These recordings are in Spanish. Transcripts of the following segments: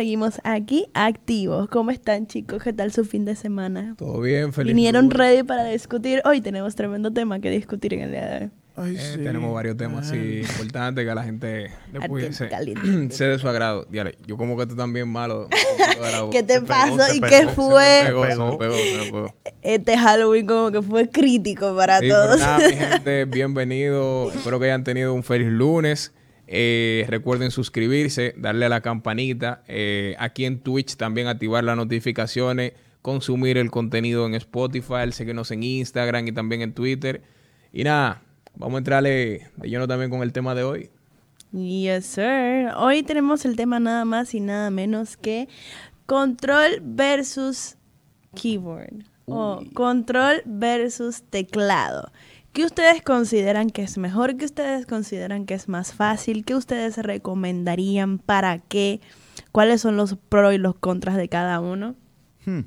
seguimos aquí activos. ¿Cómo están, chicos? ¿Qué tal su fin de semana? Todo bien, feliz. Vinieron lunes. ready para discutir. Hoy tenemos tremendo tema que discutir en el día de hoy. Ay, Eh, sí. Tenemos varios temas así importantes que a la gente le puede ser, caliente. ser de su agrado. Diale, yo como que tú también malo. ¿Qué te pasó y qué fue? Este Halloween como que fue crítico para Sí, pero todos. nada, mi gente, bienvenido. Espero que hayan tenido un feliz lunes. Eh, recuerden suscribirse, darle a la campanita. Eh, aquí en Twitch también activar las notificaciones, consumir el contenido en Spotify, seguirnos en Instagram y también en Twitter. Y nada, vamos a entrarle de lleno también con el tema de hoy. Yes, sir. Hoy tenemos el tema nada más y nada menos que control versus keyboard. O control versus teclado. ¿Qué ustedes consideran que es mejor? ¿Qué ustedes consideran que es más fácil? ¿Qué ustedes recomendarían? ¿Para qué? ¿Cuáles son los pros y los contras de cada uno? Hmm.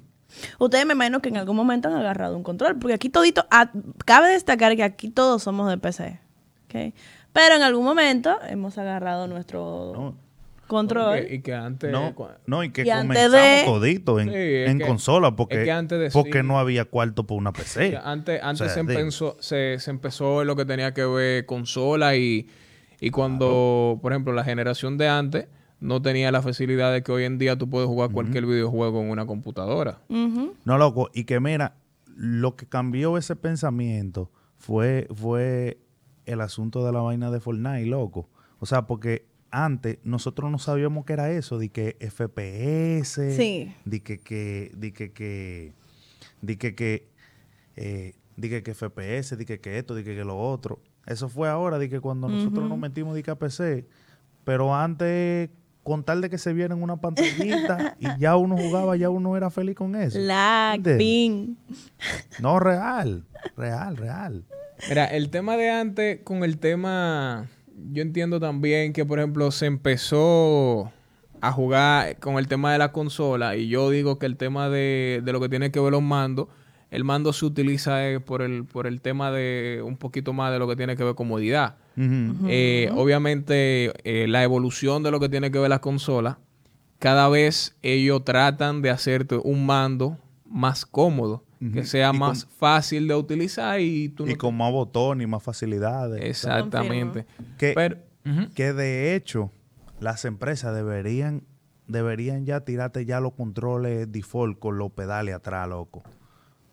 Ustedes me imagino que en algún momento han agarrado un control, porque aquí todito, ah, cabe destacar que aquí todos somos de PC, ¿ok? Pero en algún momento hemos agarrado nuestro No, control. Y que, y que antes... no, no, y que Y comenzamos de- todito en, Sí, es en que- consola porque, es que antes de porque sí- no había cuarto por una PC. Antes, antes O sea, se, de- empezó, se, se empezó en lo que tenía que ver consola y, y cuando, por ejemplo, la generación de antes no tenía la facilidad de que hoy en día tú puedes jugar cualquier videojuego en una computadora. No, loco, y que mira, lo que cambió ese pensamiento fue, fue el asunto de la vaina de Fortnite, loco. O sea, porque antes nosotros no sabíamos qué era eso, de que FPS, Sí. de que, que, de que, que, de que, que, eh, de que, que FPS, de que, que esto, de que, que lo otro. Eso fue ahora, de que cuando nosotros nos metimos de que a PC, pero antes, con tal de que se viera en una pantallita y ya uno jugaba, ya uno era feliz con eso. Lag, ¿Entiendes? ping. No, real, real, real. Mira, el tema de antes con el tema, yo entiendo también que, por ejemplo, se empezó a jugar con el tema de la consola y yo digo que el tema de, de lo que tiene que ver los mandos, el mando se utiliza eh, por, el, por el tema de un poquito más de lo que tiene que ver comodidad. Eh, obviamente, eh, la evolución de lo que tiene que ver las consolas, cada vez ellos tratan de hacerte un mando más cómodo, que sea Y más fácil de utilizar y tú no Y te- con más botones y más facilidades. Exactamente. Que, Pero, que de hecho, las empresas deberían, deberían ya tirarte ya los controles default con los pedales atrás, loco.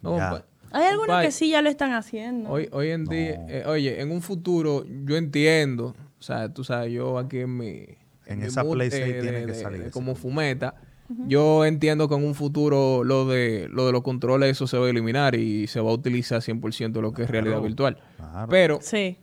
No, Ya. pa- Hay algunos que sí ya lo están haciendo. Hoy, hoy en día, eh, oye, en un futuro, yo entiendo, o sea, tú sabes, yo aquí en mi... En mi esa mood, Play eh, 6 de- tiene que salir de Como fumeta, yo entiendo que en un futuro lo de, lo de los controles, eso se va a eliminar y se va a utilizar 100% lo que es realidad Claro, virtual. claro. Pero... Sí.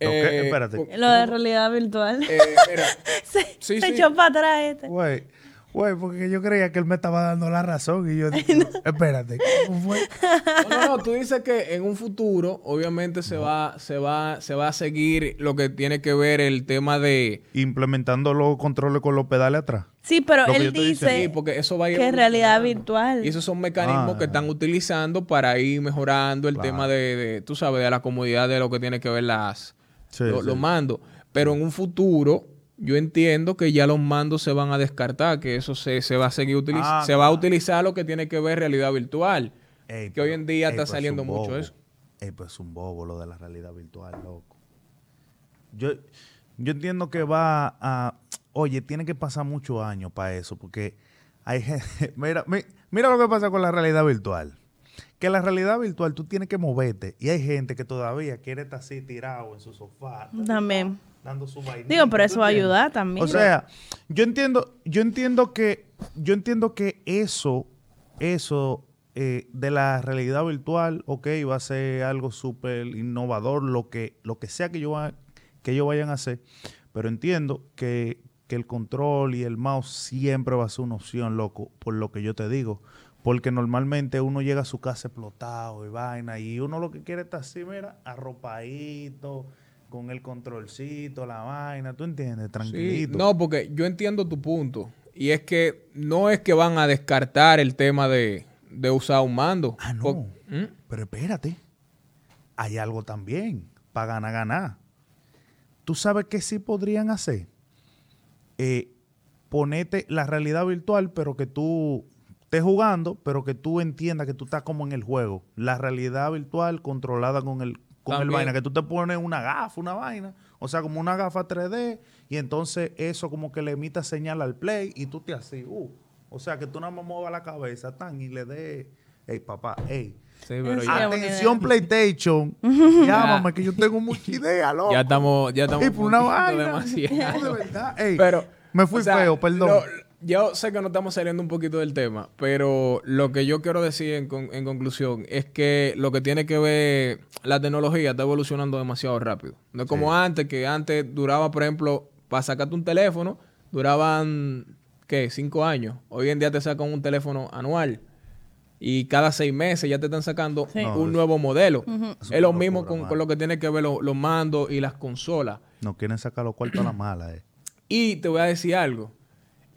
Eh, espérate. Lo de realidad virtual. eh, mira, se sí, se sí. echó para atrás este. Güey, güey, porque yo creía que él me estaba dando la razón y yo dije, espérate, ¿cómo fue? No, no, no, tú dices que en un futuro, obviamente, se va, se va, se va a seguir lo que tiene que ver el tema de. Implementando los controles con los pedales atrás. Sí, pero Lo él dice. Sí, porque eso va a ir que es realidad virtual. Y esos son mecanismos Ah. que están utilizando para ir mejorando el Claro. tema de, de, tú sabes, de la comodidad de lo que tiene que ver las Sí, lo- sí. los mandos. Pero en un futuro, yo entiendo que ya los mandos se van a descartar, que eso se, se va a seguir utilizando. Ah, se va a utilizar lo que tiene que ver realidad virtual. Ey, que hoy en día ey, está es saliendo mucho bobo. eso. Ey, pues es un bobo lo de la realidad virtual, loco. Yo, yo entiendo que va a... Oye, tiene que pasar muchos años para eso, porque hay gente... Mira, mi- mira lo que pasa con la realidad virtual. Que la realidad virtual tú tienes que moverte y hay gente que todavía quiere estar así tirado en su sofá. También. Dando su Digo, pero ¿tú eso va a ayudar también. O sea, yo entiendo, yo entiendo que, yo entiendo que eso, eso eh, de la realidad virtual, ok, va a ser algo súper innovador, lo que, lo que sea que, yo va- que ellos vayan a hacer, pero entiendo que, que el control y el mouse siempre va a ser una opción, loco, por lo que yo te digo. Porque normalmente uno llega a su casa explotado y vaina, y uno lo que quiere estar así, mira, arropadito, con el controlcito, la vaina, ¿tú entiendes? Sí, Tranquilito. no, porque yo entiendo tu punto. Y es que no es que van a descartar el tema de, de usar un mando. Ah, no. ¿Mm? Pero espérate, hay algo también para ganar, ganar. ¿Tú sabes qué sí podrían hacer? Eh, ponete la realidad virtual, pero que tú estés jugando, pero que tú entiendas que tú estás como en el juego. La realidad virtual controlada con el, con el vaina, que tú te pones una gafa, una vaina, o sea, como una gafa 3D, y entonces eso como que le emita señal al play y tú te así, uh, o sea, que tú nada más muevas la cabeza, tan, y le dé, hey, papá, hey. Sí, pero Sí, ya, buena Atención PlayStation, llámame que yo tengo mucha idea, loco. ya estamos, ya estamos por una vaina. demasiado. No, de verdad. Ey, Pero, me fui o sea, feo, perdón. lo- yo sé que no estamos saliendo un poquito del tema, pero lo que yo quiero decir en, con- en conclusión es que lo que tiene que ver la tecnología está evolucionando demasiado rápido. No es como antes, que antes duraba, por ejemplo, para sacarte un teléfono, duraban, ¿qué? Cinco años. Hoy en día te sacan un teléfono anual. Y cada seis meses ya te están sacando Sí. No, un nuevo modelo. es Es lo mismo con, lo que tiene que ver lo- los mandos y las consolas. No quieren sacar los cuartos a la mala, eh. Y te voy a decir algo.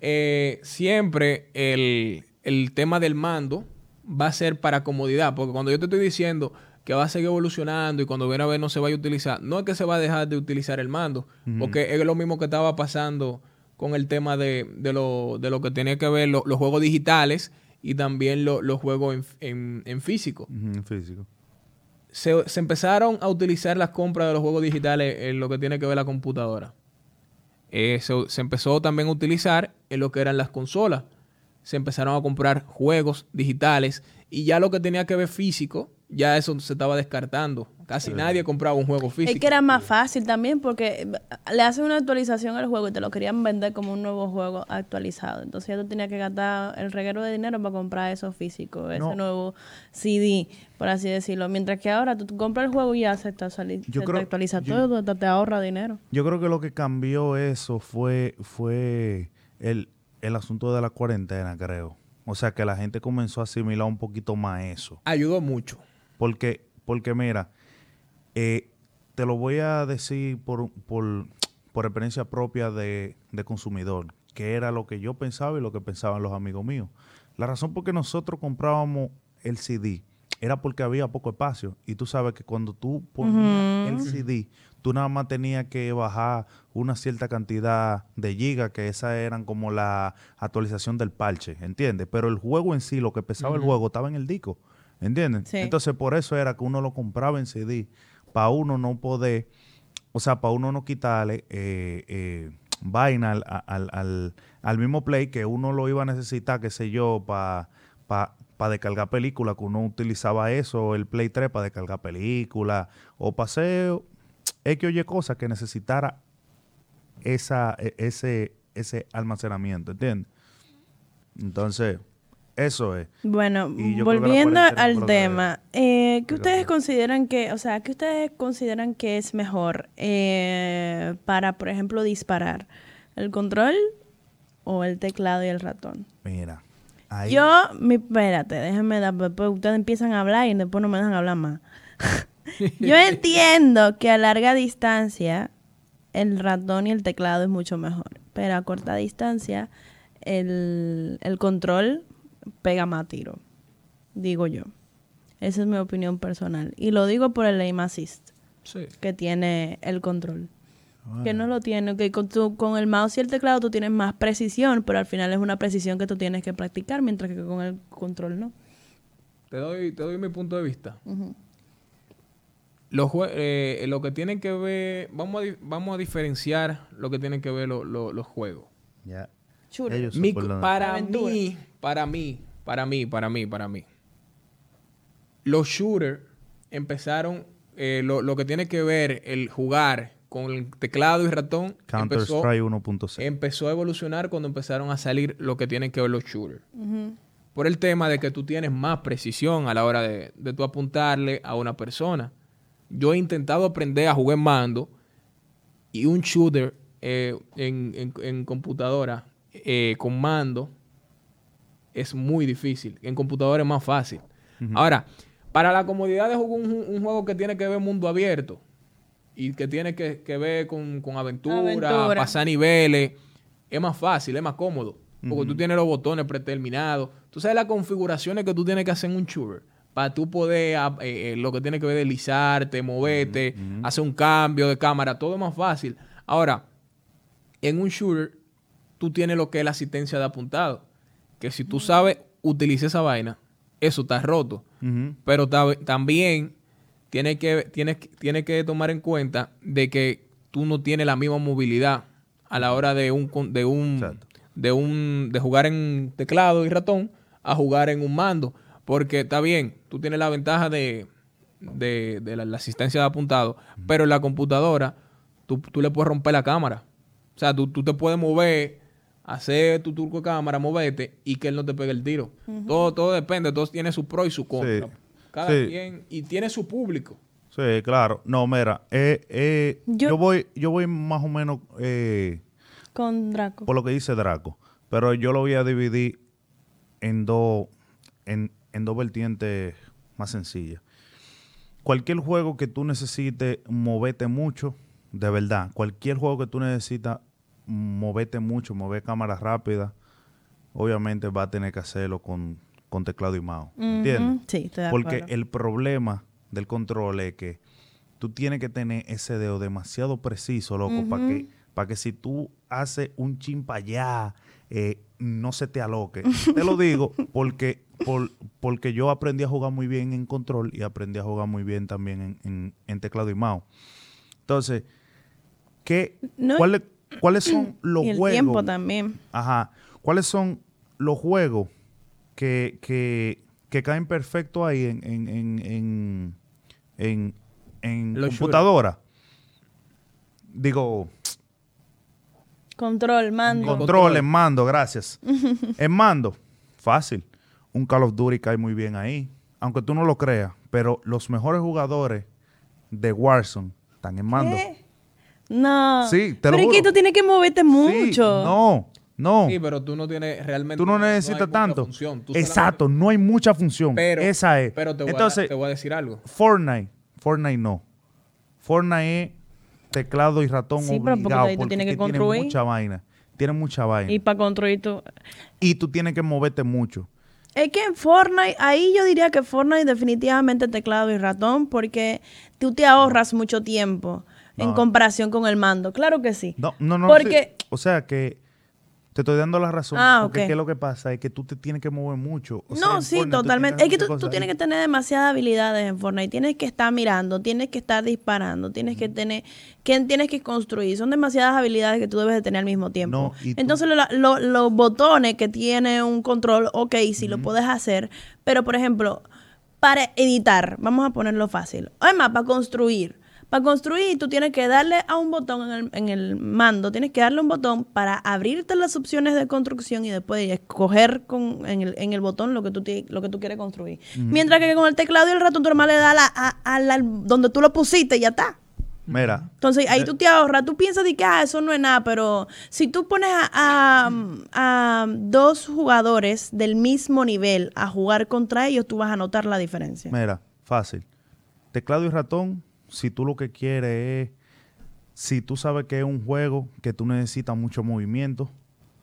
Eh, siempre el, el tema del mando va a ser para comodidad. Porque cuando yo te estoy diciendo que va a seguir evolucionando y cuando viene a ver no se vaya a utilizar, no es que se va a dejar de utilizar el mando. Porque es lo mismo que estaba pasando con el tema de, de lo, de lo que tenía que ver lo- los juegos digitales y también lo- los juegos en, en- en físico físico. se, se empezaron a utilizar las compras de los juegos digitales en lo que tiene que ver la computadora. Eh, se, se empezó también a utilizar en lo que eran las consolas. Se empezaron a comprar juegos digitales y ya lo que tenía que ver físico, ya eso se estaba descartando. Casi nadie compraba un juego físico. Es que era más fácil también porque le hacen una actualización al juego y te lo querían vender como un nuevo juego actualizado. Entonces ya tú tenías que gastar el reguero de dinero para comprar eso físico, ese No. nuevo CD, por así decirlo. Mientras que ahora tú, tú compras el juego y ya se te, actuali- Yo se te creo- actualiza yo- todo, te, te ahorra dinero. Yo creo que lo que cambió eso fue, fue el, el asunto de la cuarentena, creo. O sea, que la gente comenzó a asimilar un poquito más eso. Ayudó mucho. Porque, porque mira, eh, te lo voy a decir por, por, por experiencia propia de, de consumidor, que era lo que yo pensaba y lo que pensaban los amigos míos. La razón por que nosotros comprábamos el CD era porque había poco espacio. Y tú sabes que cuando tú ponías el CD, tú nada más tenías que bajar una cierta cantidad de gigas, que esas eran como la actualización del parche, ¿entiendes? Pero el juego en sí, lo que pesaba el juego, estaba en el disco, ¿entiendes? Sí. Entonces, por eso era que uno lo compraba en CD, para uno no poder, o sea, para uno no quitarle eh, eh, vaina al, al, al- al mismo play que uno lo iba a necesitar, qué sé yo, para para descargar películas, que uno utilizaba eso, el Play 3 para descargar películas, o para hacer X o Y cosas que necesitara esa, e- ese, ese almacenamiento, ¿entiendes? Entonces, eso es. Bueno, que volviendo al que- tema, eh, ¿qué que ustedes consideran que, o sea, qué ustedes consideran que es mejor eh, para, por ejemplo, disparar? ¿El control o el teclado y el ratón? Mira, ahí, Yo, mi, espérate, déjenme dar, después ustedes empiezan a hablar y después no me dejan hablar más. Yo entiendo que a larga distancia el ratón y el teclado es mucho mejor, pero a corta distancia el, el control pega más tiro, digo yo. Esa es mi opinión personal. Y lo digo por el aim assist Sí. que tiene el control. Que no lo tiene, que con, tu- con el mouse y el teclado tú tienes más precisión, pero al final es una precisión que tú tienes que practicar, mientras que con el control no. Te doy, te doy mi punto de vista. Los eh, lo que tienen que ver, vamos a, vamos a diferenciar lo que tienen que ver lo- lo- los juegos. ya. Para Aventura. mí, para mí, para mí, para mí, para mí. Los shooters empezaron, eh, lo, lo que tiene que ver el jugar con el teclado y ratón empezó, Counter-Strike 1.6. empezó a evolucionar cuando empezaron a salir lo que tienen que ver los shooters. Por el tema de que tú tienes más precisión a la hora de, de tú apuntarle a una persona. Yo he intentado aprender a jugar en mando y un shooter eh, en, en- en computadora eh, con mando es muy difícil. En computadora es más fácil. Ahora, para la comodidad de jugar un, un juego que tiene que ver mundo abierto y que tiene que, que ver con, con aventura, Aventura. pasar niveles, es más fácil, es más cómodo. Porque tú tienes los botones predeterminados. Tú sabes las configuraciones que tú tienes que hacer en un shooter. Para tú poder, ah, eh, eh, lo que tiene que ver deslizarte, moverte, hacer un cambio de cámara, todo es más fácil. Ahora, en un shooter, tú tienes lo que es la asistencia de apuntado. Que si tú sabes utilizar esa vaina, eso está roto. Pero ta- también tienes que, tienes, tienes que tomar en cuenta de que tú no tienes la misma movilidad a la hora de un con- de un Exacto. de un de jugar en teclado y ratón a jugar en un mando. Porque está bien, tú tienes la ventaja de, de, de la, la asistencia de apuntado, pero en la computadora tú, tú le puedes romper la cámara. O sea, tú, tú te puedes mover, hacer tu turco de cámara, moverte y que él no te pegue el tiro. todo, todo depende, todo tiene su pro y su contra. Sí. Cada Sí. quien, y tiene su público. Sí, claro. No, mira, eh, eh, Yo- yo, voy, yo voy más o menos eh, Con Draco. por lo que dice Draco, pero yo lo voy a dividir en dos, en, en dos vertientes más sencillas. Cualquier juego que tú necesites moverte mucho, de verdad, cualquier juego que tú necesitas moverte mucho, mover cámara rápida, obviamente va a tener que hacerlo con, con teclado y mouse. ¿Entiendes? Ujú, Sí, Porque acuerdo. el problema del control es que tú tienes que tener ese dedo demasiado preciso, loco, para que, para que si tú haces un chin pa' allá, eh, no se te aloque. te lo digo porque, por- porque yo aprendí a jugar muy bien en control y aprendí a jugar muy bien también en, en- en teclado y mouse. Entonces, ¿qué, No, cuáles, ¿cuáles son los y el juegos? tiempo también. Ajá. ¿Cuáles son los juegos que, que, que caen perfecto ahí en, en, en, en, en, en Los computadora? Digo, Control, mando. Con- control, control. en mando, gracias. en mando, fácil. Un Call of Duty cae muy bien ahí. Aunque tú no lo creas, pero los mejores jugadores de Warzone están en mando. ¿Qué? No. Sí, te lo Pero es que tú tienes que moverte Sí, mucho. no, no. Sí, pero tú no tienes realmente. Tú no necesitas tanto. función. Tú Exacto, no hay mucha función. Pero, Esa es. pero te, voy a- Entonces, te voy a decir algo. Fortnite, Fortnite no. Fortnite es teclado y ratón Sí, pero porque tú tienes que tiene construir. mucha vaina. Tiene mucha vaina. Y Y, para construir tú. tú tienes que moverte mucho. Es que en Fortnite, ahí yo diría que Fortnite definitivamente teclado y ratón porque tú te ahorras mucho tiempo en comparación con el mando. Claro que sí. No, no, no. Porque- sí. O sea que te estoy dando la razón. Ah, porque ok. ¿qué es lo que pasa? Es que tú te tienes que mover mucho. O no, sí, Fortnite totalmente. Es que tú, tú tienes que tener demasiadas habilidades en Fortnite. Tienes que estar mirando, tienes que estar disparando, tienes que tener, que tienes que construir. Son demasiadas habilidades que tú debes de tener al mismo tiempo. No, Entonces, lo- lo- los botones que tiene un control, ok, sí lo puedes hacer. Pero, por ejemplo, para editar, vamos a ponerlo fácil. Además, para construir. Para construir, tú tienes que darle a un botón en el, en el mando, tienes que darle un botón para abrirte las opciones de construcción y después escoger con, en, el, en el botón lo que tú, lo que tú quieres construir. Mientras que con el teclado y el ratón, tú nomás le das a, la- a- a la- donde tú lo pusiste y ya está. Mira, Entonces ahí tú te ahorras, tú piensas de que ah, eso no es nada, pero si tú pones a, a- a dos jugadores del mismo nivel a jugar contra ellos, tú vas a notar la diferencia. Mira, fácil. Teclado y ratón, si tú lo que quieres es, si tú sabes que es un juego que tú necesitas mucho movimiento,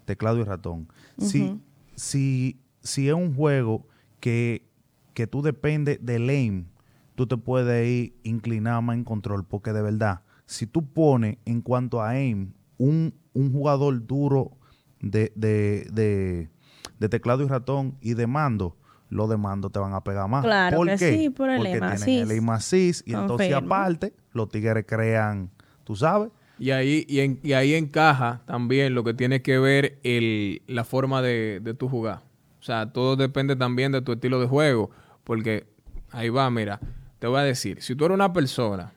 teclado y ratón. si, si, si es un juego que, que tú dependes del aim, tú te puedes ir inclinar más en control, porque de verdad, si tú pones en cuanto a aim un, un jugador duro de, de, de, de teclado y ratón y de mando, los de mando te van a pegar más. Claro ¿Por que qué? sí, por el Porque tienen el aim assist y entonces aparte los tigres crean, tú sabes, Y ahí, y, en- y ahí encaja también lo que tiene que ver el, la forma de, de tu jugar. O sea, todo depende también de tu estilo de juego. Porque ahí va, mira, te voy a decir, si tú eres una persona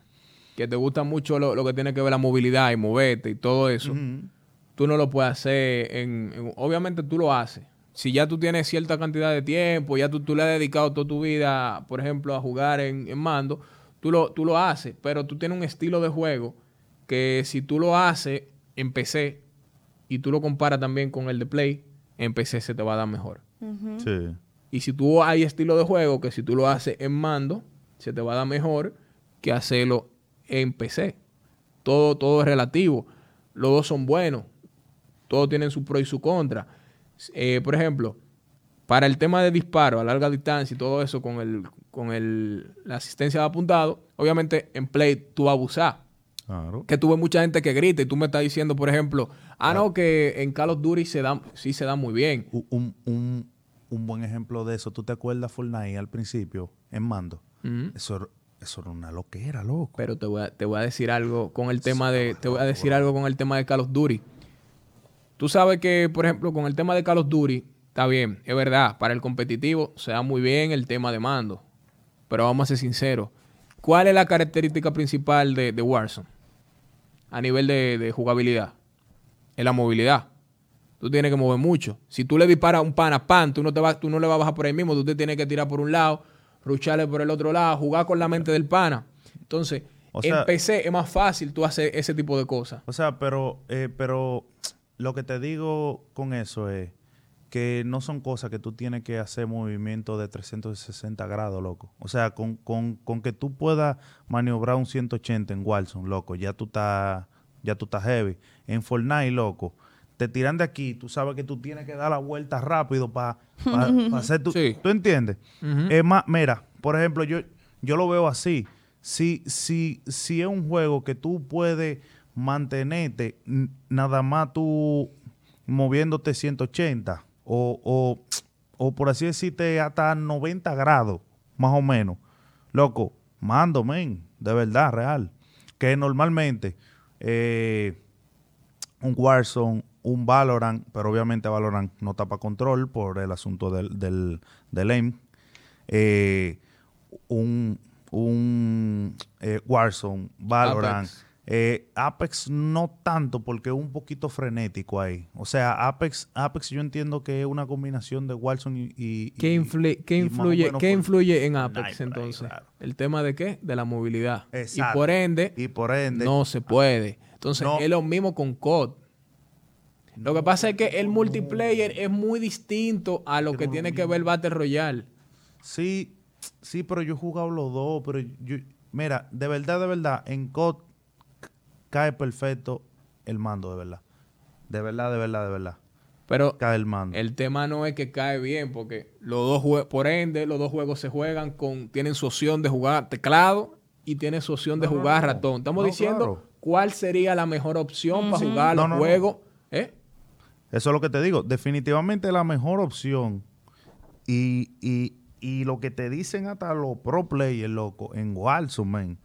que te gusta mucho lo, lo que tiene que ver la movilidad y moverte y todo eso, tú no lo puedes hacer en, en- Obviamente tú lo haces. Si ya tú tienes cierta cantidad de tiempo, ya tú, tú le has dedicado toda tu vida, por ejemplo, a jugar en, en mando, tú lo, tú lo haces, pero tú tienes un estilo de juego que si tú lo haces en PC y tú lo comparas también con el de Play, en PC se te va a dar mejor. sí. Y si tú hay estilo de juego que si tú lo haces en mando, se te va a dar mejor que hacerlo en PC. Todo, todo es relativo. Los dos son buenos. Todos tienen su pro y su contra. Eh, por ejemplo, para el tema de disparo a larga distancia y todo eso con el, con el, la asistencia de apuntado, obviamente en Play tú vas a abusar. Claro. Que tuve mucha gente que grita y tú me estás diciendo, por ejemplo, ah, no, que en Call of Duty se da, sí se da muy bien. Un, un- un buen ejemplo de eso, ¿tú te acuerdas Fortnite al principio en mando? Ujú. Eso, eso era una loquera, loco. Pero te voy, a, te voy a decir algo con el tema de. Te voy a decir algo con el tema de Call of Duty. Tú sabes que, por ejemplo, con el tema de Call of Duty, está bien, es verdad, para el competitivo se da muy bien el tema de mando. Pero vamos a ser sinceros. ¿Cuál es la característica principal de, de Warzone? A nivel de, de jugabilidad. Es la movilidad. Tú tienes que mover mucho. Si tú le disparas a un pana, pan, tú no, te vas, tú no le vas a bajar por ahí mismo, tú te tienes que tirar por un lado, rucharle por el otro lado, jugar con la mente del pana. Entonces, O sea- en PC es más fácil tú hacer ese tipo de cosas. O sea, pero, eh, pero lo que te digo con eso es que no son cosas que tú tienes que hacer movimiento de 360 grados, loco. O sea, con, con, con que tú puedas maniobrar un 180 en Warzone, loco, ya tú estás ya tú estás heavy. En Fortnite, loco, te tiran de aquí, tú sabes que tú tienes que dar la vuelta rápido para hacer tu... Sí. ¿Tú entiendes? Es más, mira, por ejemplo, yo, yo lo veo así. Si, si, si es un juego que tú puedes mantenerte nada más tú moviéndote 180 o, o, o por así decirte hasta 90 grados, más o menos. Loco, mando, men, de verdad, real. Que normalmente eh, un Warzone, un Valorant, pero obviamente Valorant no tapa control por el asunto del, del, del aim. Eh, un un eh, Warzone, Valorant. Apex. Eh, Apex no tanto porque es un poquito frenético ahí. O sea, Apex, Apex yo entiendo que es una combinación de Warzone y... y- ¿Qué, y- influ- qué y influye, menos ¿qué por- influye en Apex ahí, entonces? claro. ¿El tema de qué? De la movilidad. Exacto. Y por ende, Y por ende... no se puede. Entonces, No. es lo mismo con COD. Lo que pasa es que el multiplayer es muy distinto a lo que tiene que ver el Battle Royale. Sí, sí, pero yo he jugado los dos, pero yo... Mira, de verdad, de verdad, en COD cae perfecto el mando, de verdad. De verdad, de verdad, de verdad. Pero Cae el mando. el tema no es que cae bien, porque los dos jue- por ende, los dos juegos se juegan con, tienen su opción de jugar teclado y tienen su opción de No, jugar no. ratón. Estamos No, diciendo claro. cuál sería la mejor opción para jugar No, los no, no. juegos. ¿Eh? Eso es lo que te digo. Definitivamente la mejor opción. Y, y, y lo que te dicen hasta los pro players, loco, en Warzone, man,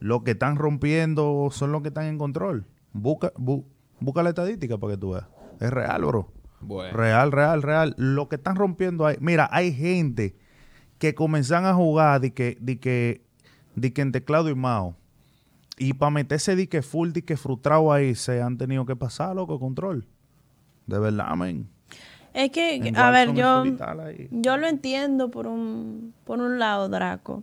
Los que están rompiendo son los que están en control. Busca, bu- busca la estadística para que tú veas. Es real, bro. Bueno. Real, real, real. Lo que están rompiendo ahí. Mira, hay gente que comienzan a jugar de que, de que, de que en teclado y mouse. Y para meterse de que full, de que frustrado ahí, se han tenido que pasar, loco, control. De verdad, men. Es que, En a ver, yo, yo lo entiendo por un, por un lado, Draco.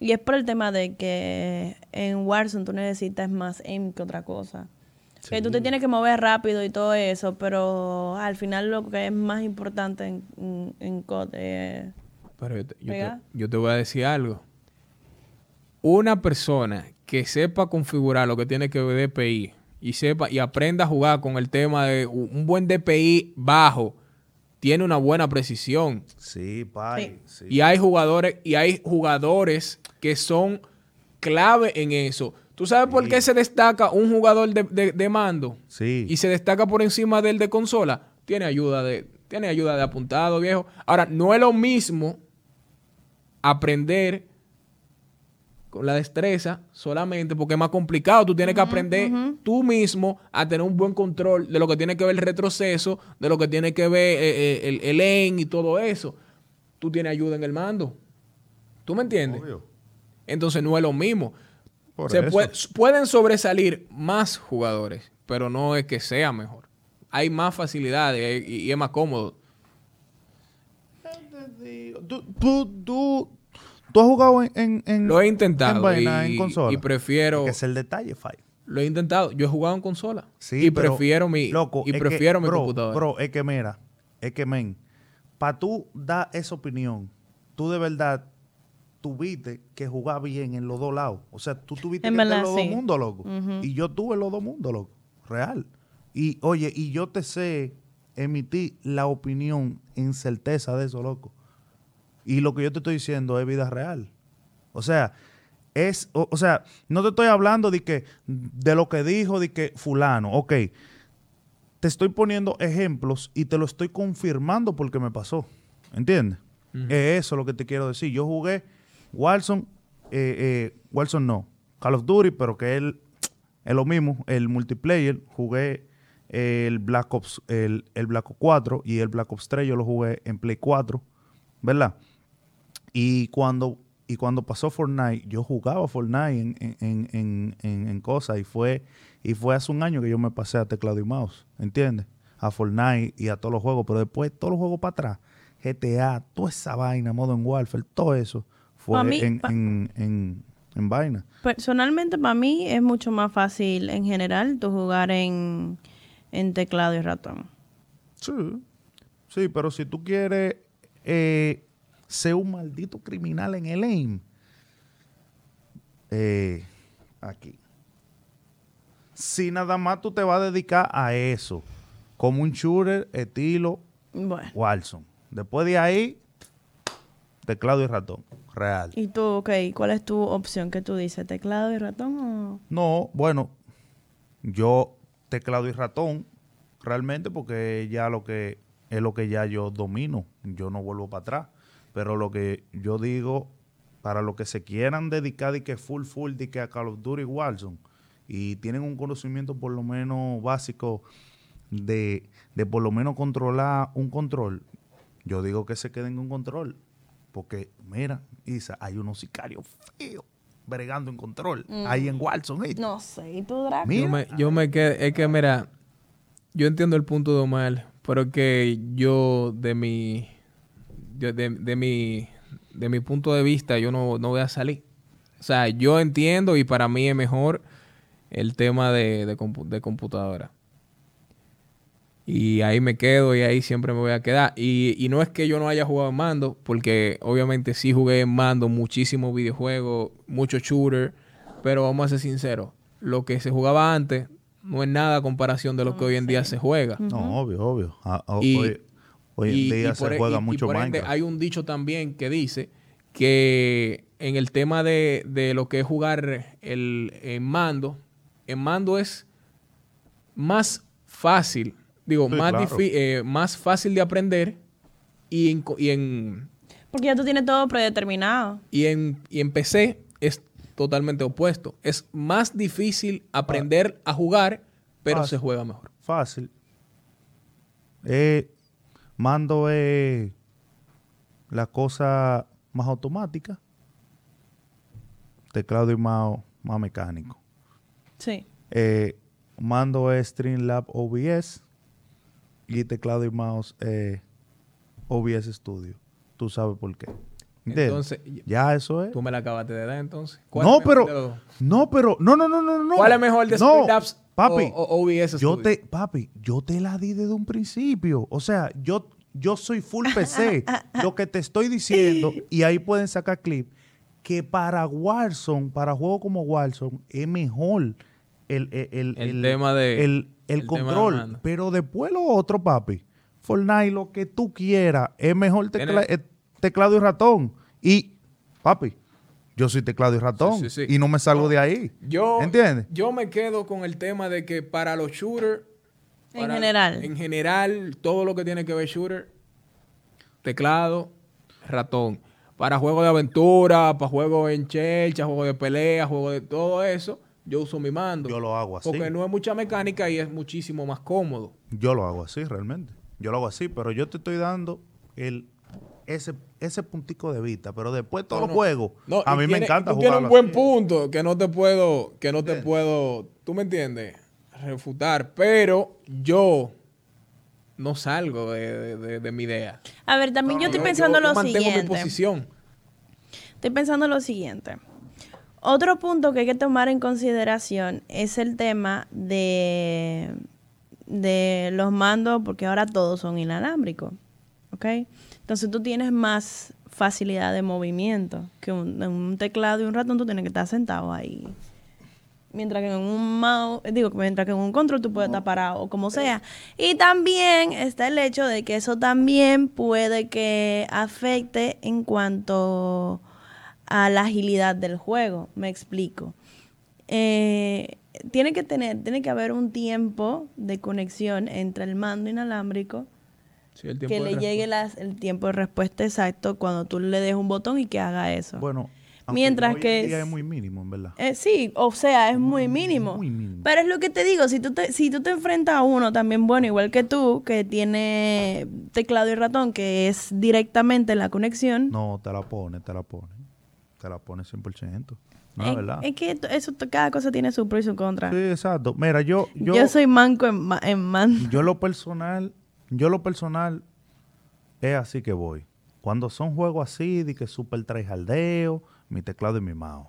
Y es por el tema de que en Warzone tú necesitas más aim que otra cosa. Que tú te tienes que mover rápido y todo eso, pero al final lo que es más importante en, en, en COD es... Pero yo te, yo te- yo te voy a decir algo. Una persona que sepa configurar lo que tiene que ver DPI y sepa y aprenda a jugar con el tema de un buen DPI bajo, tiene una buena precisión. Sí, pai. Sí. Y hay jugadores, y hay jugadores que son clave en eso. ¿Tú sabes por qué se destaca un jugador de, de- de mando? Sí. Y se destaca por encima del de consola. Tiene ayuda de, tiene ayuda de apuntado, viejo. Ahora, no es lo mismo aprender con la destreza solamente porque es más complicado. Tú tienes que aprender tú mismo a tener un buen control de lo que tiene que ver el retroceso, de lo que tiene que ver eh, eh, el, el aim y todo eso. Tú tienes ayuda en el mando. ¿Tú me entiendes? Obvio. Entonces no es lo mismo. Por Se eso. puede- pueden sobresalir más jugadores, pero no es que sea mejor. Hay más facilidades y, y es más cómodo. ¿Tú, tú, tú, has jugado en, en, en- Lo he intentado en vaina, y, en consola? y prefiero... Que es el detalle, Fai. Lo he intentado. Yo he jugado en consola. Sí, y pero, prefiero mi, loco, y prefiero que, mi bro, computadora. Bro, es que mira, es que, men, para tú dar esa opinión, tú de verdad tuviste que jugar bien en los dos lados. O sea, tú tuviste En que estar verdad, en los sí. dos mundos, loco. Y yo tuve los dos mundos, loco. Real. Y, oye, y yo te sé emitir la opinión en certeza de eso, loco. Y lo que yo te estoy diciendo es vida real. O sea, es, o, o sea, no te estoy hablando de que de lo que dijo, de que fulano, ok. Te estoy poniendo ejemplos y te lo estoy confirmando porque me pasó. ¿Entiendes? Es eso lo que te quiero decir. Yo jugué Wilson, eh, eh, Wilson no, Call of Duty, pero que él es lo mismo, el multiplayer, jugué el Black Ops, el, el Black Ops 4 y el Black Ops 3 yo lo jugué en Play 4, ¿verdad? Y cuando, y cuando pasó Fortnite, yo jugaba Fortnite en, en, en, en, en cosas y fue, y fue hace un año que yo me pasé a teclado y mouse, ¿entiendes? A Fortnite y a todos los juegos, pero después todos los juegos para atrás, GTA, toda esa vaina, Modern Warfare, todo eso fue Pa' mí, en, pa- en, en, en vaina. Personalmente, para mí es mucho más fácil en general tú jugar en, en teclado y ratón. Sí, sí, pero si tú quieres eh, ser un maldito criminal en el AIM, eh, aquí. Si nada más tú te vas a dedicar a eso, como un shooter estilo Bueno. Wilson. Después de ahí, teclado y ratón, real. ¿Y tú, ok, cuál es tu opción que tú dices? ¿Teclado y ratón o...? No, bueno, yo teclado y ratón, realmente, porque ya lo que es lo que ya yo domino, yo no vuelvo para atrás. Pero lo que yo digo, para los que se quieran dedicar de que full full de que a Call of Duty Warzone y tienen un conocimiento por lo menos básico de, de por lo menos controlar un control, yo digo que se queden con control. Porque, mira, Isa, hay unos sicarios feos bregando en control. Ahí en Warzone. ¿eh? No sé, ¿y tú, Draco? Mira. Yo me, yo me quedo, es que mira, yo entiendo el punto de Omar, pero que yo de mi, yo de, de mi, de mi punto de vista, yo no, no voy a salir. O sea, yo entiendo y para mí es mejor el tema de, de, compu- de computadora. Y ahí me quedo y ahí siempre me voy a quedar. Y, y no es que yo no haya jugado en mando, porque obviamente sí jugué en mando muchísimos videojuegos, muchos shooters, pero vamos a ser sinceros, lo que se jugaba antes no es nada a comparación de lo que hoy en día se juega. No, obvio, obvio. Ah, Y- hoy en Y- día y se por e- juega y- y mucho por ende, hay un dicho también que dice que en el tema de, de lo que es jugar el, en mando, en mando es más fácil, digo, Sí, más, claro. difi- eh, más fácil de aprender y en, y en, Porque ya tú tienes todo predeterminado. y en, y en PC es totalmente opuesto. Es más difícil aprender a jugar, pero Fácil. se juega mejor. Fácil. Eh, mando es la cosa más automática. Teclado y mouse más mecánico. Sí. Eh, mando es Streamlab OBS y teclado y mouse eh, OBS Studio. Tú sabes por qué. ¿Entiendes? Entonces, ya eso es. tú me la acabaste de dar entonces. No, pero no, pero no, no, no, no, no. ¿Cuál es mejor de no, Apps papi, o, o OBS Yo Studio? te, papi, yo te la di desde un principio. O sea, yo, yo soy full PC. Lo que te estoy diciendo, y ahí pueden sacar clip, que para Warzone, para juegos como Warzone, es mejor el, el, El tema de- el, el el de control. Pero después lo otro, papi. Fortnite, lo que tú quieras, es mejor tecla- teclado y ratón. Y, papi, yo soy teclado y ratón. Sí, sí, sí. Y no me salgo de ahí. Yo, ¿Entiendes? Yo me quedo con el tema de que para los shooters... En general. En general, todo lo que tiene que ver shooter, teclado, ratón. Para juegos de aventura, para juegos en chelcha, juegos de pelea, juegos de todo eso, yo uso mi mando. Yo lo hago así. Porque no es mucha mecánica y es muchísimo más cómodo. Yo lo hago así, realmente. Yo lo hago así, pero yo te estoy dando el ese, ese puntico de vista. Pero después todos No, los no. juegos, No, a mí me encanta tú tienes un buen así. punto que no te puedo, que no te puedo, tú me entiendes, refutar. Pero yo no salgo de, de- de- de mi idea. A ver, también yo estoy Yo- pensando yo- yo lo mantengo mi siguiente. posición. Estoy pensando lo siguiente. Otro punto que hay que tomar en consideración es el tema de, de los mandos, porque ahora todos son inalámbricos. ¿Ok? Entonces tú tienes más facilidad de movimiento que un, un teclado y un ratón tú tienes que estar sentado ahí. Mientras que en un mouse, digo, mientras que en un control tú puedes estar parado o como sea. Y también está el hecho de que eso también puede que afecte en cuanto a la agilidad del juego. Me explico. Eh, tiene que tener, tiene que haber un tiempo de conexión entre el mando inalámbrico Sí, el tiempo que le respuesta. llegue las- el tiempo de respuesta exacto cuando tú le des un botón y que haga eso. Bueno, Mientras hoy en que día es- es muy mínimo, en verdad. Eh, sí, o sea, es muy mínimo. Muy mínimo. Pero es lo que te digo, si tú te, si tú te enfrentas a uno también bueno, igual que tú, que tiene teclado y ratón, que es directamente la conexión, No, te la pone, te la pone. Te la pone 100%. No, es, es verdad. es que eso, cada cosa tiene su pro y su contra. Sí, exacto. Mira, yo, yo, yo, soy manco en, ma- en mando. yo lo personal, yo lo personal es así que voy. Cuando son juegos así, de que super tryhardeo, mi teclado y mi mouse.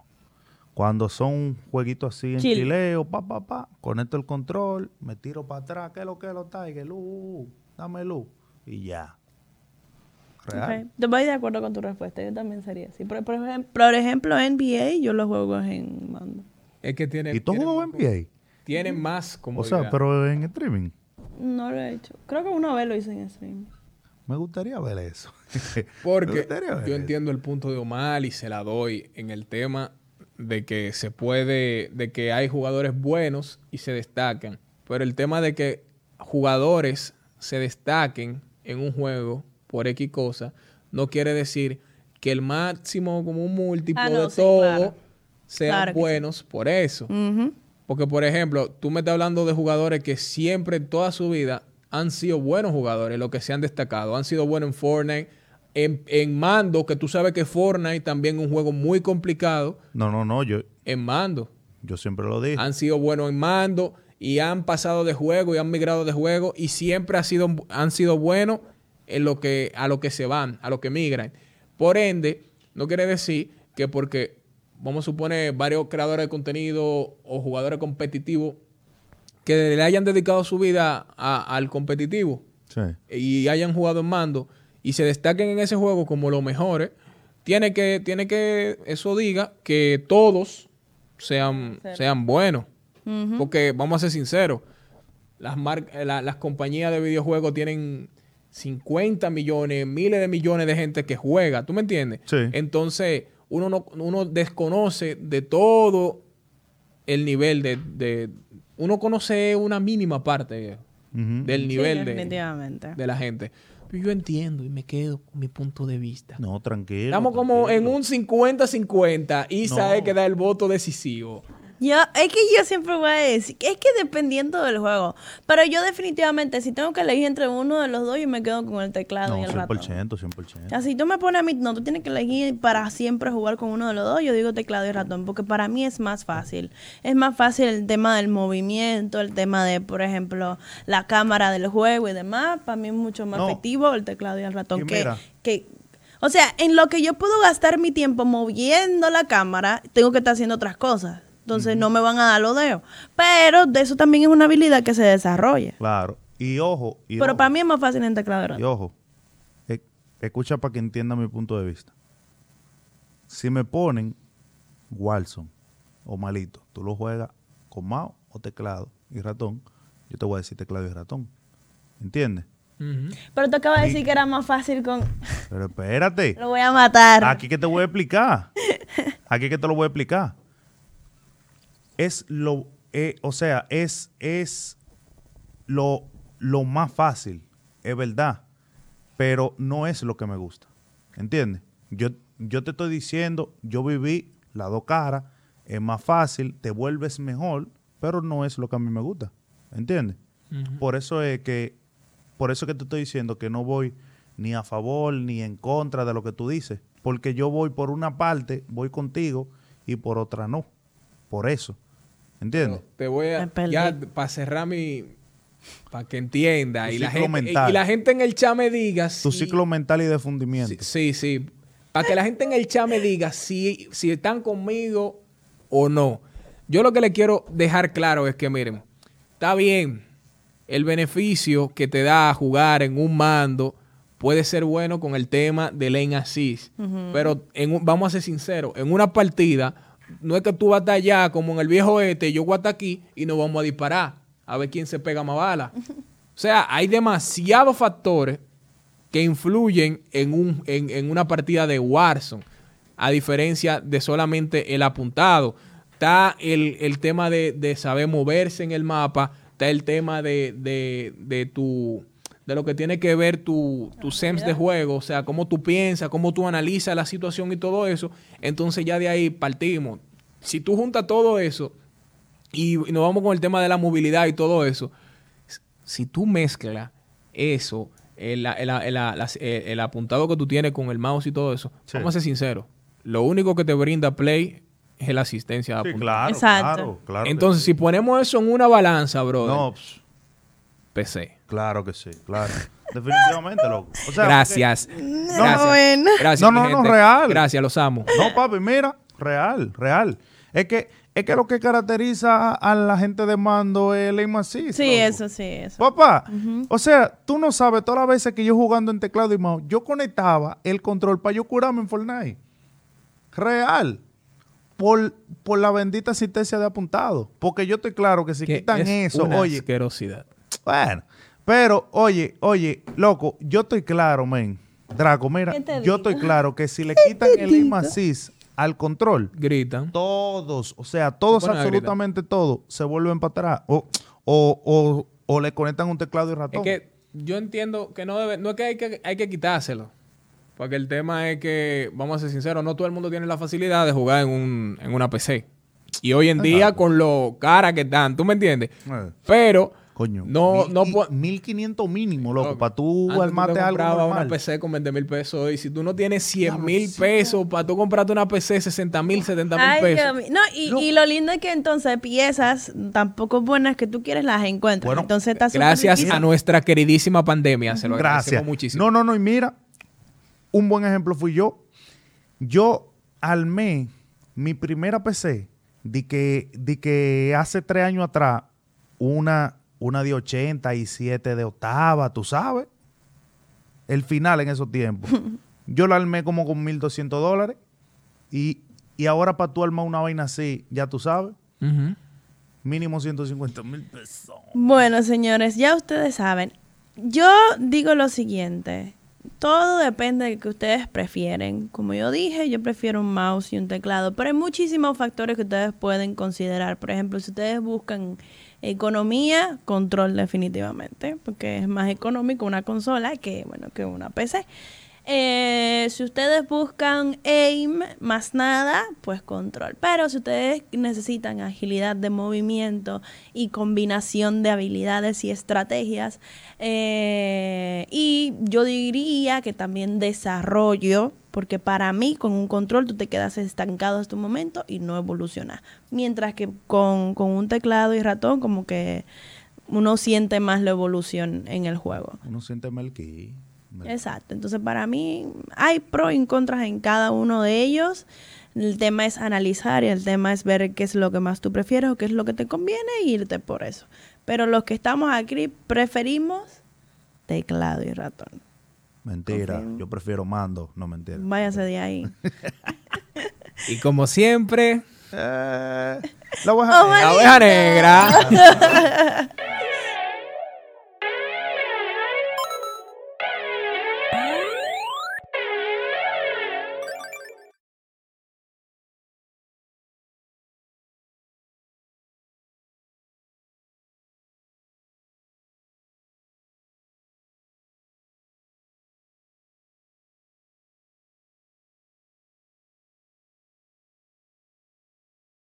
Cuando son jueguitos así en chileo, pa, pa, pa, conecto el control, me tiro para atrás, ¿qué es lo que es lo Tiger? Luz, dame luz. Y ya. Real. Ok. Yo voy de acuerdo con tu respuesta, yo también sería así. Por, por por ejemplo, NBA, yo los juego en mando. Es que tiene. ¿Y tú juegas NBA? Tiene más como. O sea, pero en streaming. No lo he hecho. Creo que una vez lo hice en stream. Me gustaría ver eso. Porque ver yo eso. entiendo el punto de Omar y se la doy en el tema de que se puede, de que hay jugadores buenos y se destacan. Pero el tema de que jugadores se destaquen en un juego por X cosa, no quiere decir que el máximo como un múltiplo Ah, no, de sí, todo claro. sean Claro que sí. buenos por eso. Porque, por ejemplo, tú me estás hablando de jugadores que siempre, en toda su vida, han sido buenos jugadores, los que se han destacado. Han sido buenos en Fortnite, en, en mando, que tú sabes que Fortnite también es un juego muy complicado No, no, no, yo, en mando. yo siempre lo dije. Han sido buenos en mando y han pasado de juego y han migrado de juego y siempre ha sido, han sido buenos en lo que, a lo que se van, a lo que migran. Por ende, no quiere decir que porque, vamos a suponer, varios creadores de contenido o jugadores competitivos que le hayan dedicado su vida a- al competitivo Sí. y hayan jugado en mando y se destaquen en ese juego como los mejores, tiene que, tiene que, eso diga que todos sean, sean buenos. Porque vamos a ser sinceros, las, mar- la- las compañías de videojuegos tienen 50 millones, miles de millones de gente que juega, ¿tú me entiendes? Sí. Entonces, uno, no, uno desconoce de todo el nivel de, de- Uno conoce una mínima parte del Sí, nivel de, definitivamente. de la gente. Pero yo entiendo y me quedo con mi punto de vista. No, tranquilo. Estamos como en un 50-50 y No. sabe que da el voto decisivo. Yo, es que yo siempre voy a decir, es que dependiendo del juego. Pero yo definitivamente, si tengo que elegir entre uno de los dos, yo me quedo con el teclado No, y el ratón. 100%, 100%. Así tú me pones a mí, no, tú tienes que elegir para siempre jugar con uno de los dos, yo digo teclado y ratón, porque para mí es más fácil. Es más fácil el tema del movimiento, el tema de, por ejemplo, la cámara del juego y demás. Para mí es mucho más No. efectivo el teclado y el ratón. Y que, mira. que, o sea, en lo que yo puedo gastar mi tiempo moviendo la cámara, tengo que estar haciendo otras cosas. Entonces no me van a dar los dedos. Pero de eso también es una habilidad que se desarrolla. Claro. Y ojo. Y Pero ojo, para mí es más fácil en teclado y ojo. e- escucha para que entienda mi punto de vista. Si me ponen Walson o Malito, tú lo juegas con mouse o teclado y ratón, yo te voy a decir teclado y ratón. ¿Entiendes? Pero tú acabas de decir que era más fácil con... Pero espérate. Lo voy a matar. Aquí que te voy a explicar. Aquí que te lo voy a explicar. Es lo, eh, o sea, es, es lo, lo más fácil, es verdad, pero no es lo que me gusta. ¿Entiendes? Yo, yo te estoy diciendo, yo viví las dos caras, es más fácil, te vuelves mejor, pero no es lo que a mí me gusta. ¿Entiendes? Por eso es que, por eso que te estoy diciendo que no voy ni a favor ni en contra de lo que tú dices, porque yo voy por una parte, voy contigo y por otra no. Por eso. ¿Entiendes? Te voy a, ya para cerrar mi, para que entienda Tu y la, ciclo gente, y, mental. y la gente en el chat me diga Tu si- ciclo mental y de fundimiento. Sí, sí, sí. Para que la gente en el chat me diga si, si están conmigo o no. Yo lo que le quiero dejar claro es que, miren, está bien, el beneficio que te da jugar en un mando puede ser bueno con el tema del lane assist. Pero en un- vamos a ser sinceros, en una partida no es que tú vas allá como en el viejo este, yo voy a estar aquí y nos vamos a disparar a ver quién se pega más bala. O sea, hay demasiados factores que influyen en, un, en, en una partida de Warzone. a diferencia de solamente el apuntado. Está el, el tema de, de, saber moverse en el mapa, está el tema de, de, de tu de lo que tiene que ver tu, tu SEMS de juego, o sea, cómo tú piensas, cómo tú analizas la situación y todo eso, entonces ya de ahí partimos. Si tú juntas todo eso y, nos vamos con el tema de la movilidad y todo eso, si tú mezclas eso, el, el, apuntado que tú tienes con el mouse y todo eso, vamos a ser sinceros, lo único que te brinda Play es la asistencia de Claro, Exacto. Claro, Entonces, si ponemos eso en una balanza, bro. No, PC. Claro que sí, claro. Definitivamente, loco. gracias. No, gracias. no, no, no, real. Gracias, los amo. No, papi, mira, real, real. Es que es que lo que caracteriza a la gente de mando es el aim. Sí, eso, sí, eso. Papá, o sea, tú no sabes, todas las veces que yo jugando en teclado y mouse, yo conectaba el control para yo curarme en Fortnite. Real. Por, por la bendita asistencia de apuntado. Porque yo estoy claro que si quitan eso, oye. asquerosidad. Bueno, pero, oye, oye, loco, yo estoy claro, men. Draco, mira, yo estoy claro que si le quitan el aim assist al control, gritan. Todos, o sea, todos, absolutamente todos, se vuelven para atrás. O, o, o, le conectan un teclado y ratón. Es que yo entiendo que no debe, no es que hay que, hay que quitárselo. Porque el tema es que, vamos a ser sinceros, no todo el mundo tiene la facilidad de jugar en, un, en una PC. Y hoy en día, con lo cara que están, ¿tú me entiendes? Eh. Pero Coño. No, no 1500 mínimo, loco, para tú armarte algo normal. una PC con 20 mil pesos y si tú no tienes 100 mil pesos para tú comprarte una PC 60 mil, 70 mil pesos. No, y, lo lindo es que entonces piezas tampoco buenas que tú quieres las encuentras. entonces está Gracias a nuestra queridísima pandemia, se lo agradecemos muchísimo. No, no, no, y mira, un buen ejemplo fui yo. Yo armé mi primera PC de que, de que hace tres años atrás una una de 87 de octava, tú sabes. El final en esos tiempos. Yo la armé como con 1.200 dólares. Y, ahora para tú armar una vaina así, ya tú sabes. Mínimo 150 mil pesos. Bueno, señores, ya ustedes saben. Yo digo lo siguiente. Todo depende de que ustedes prefieren. Como yo dije, yo prefiero un mouse y un teclado. Pero hay muchísimos factores que ustedes pueden considerar. Por ejemplo, si ustedes buscan Economía, control definitivamente, porque es más económico una consola que, bueno, que una PC. Eh, si ustedes buscan aim más nada, pues control. Pero si ustedes necesitan agilidad de movimiento y combinación de habilidades y estrategias, eh, y yo diría que también desarrollo, porque para mí con un control tú te quedas estancado hasta un momento y no evolucionas. Mientras que con, un teclado y ratón como que uno siente más la evolución en el juego. Uno siente más que... Exacto. Entonces para mí hay pros y contras en cada uno de ellos. El tema es analizar y el tema es ver qué es lo que más tú prefieres o qué es lo que te conviene e irte por eso. Pero los que estamos aquí preferimos teclado y ratón. Mentira, yo prefiero mando, no mentira. Váyase de ahí. y como siempre, eh, la oveja, negra.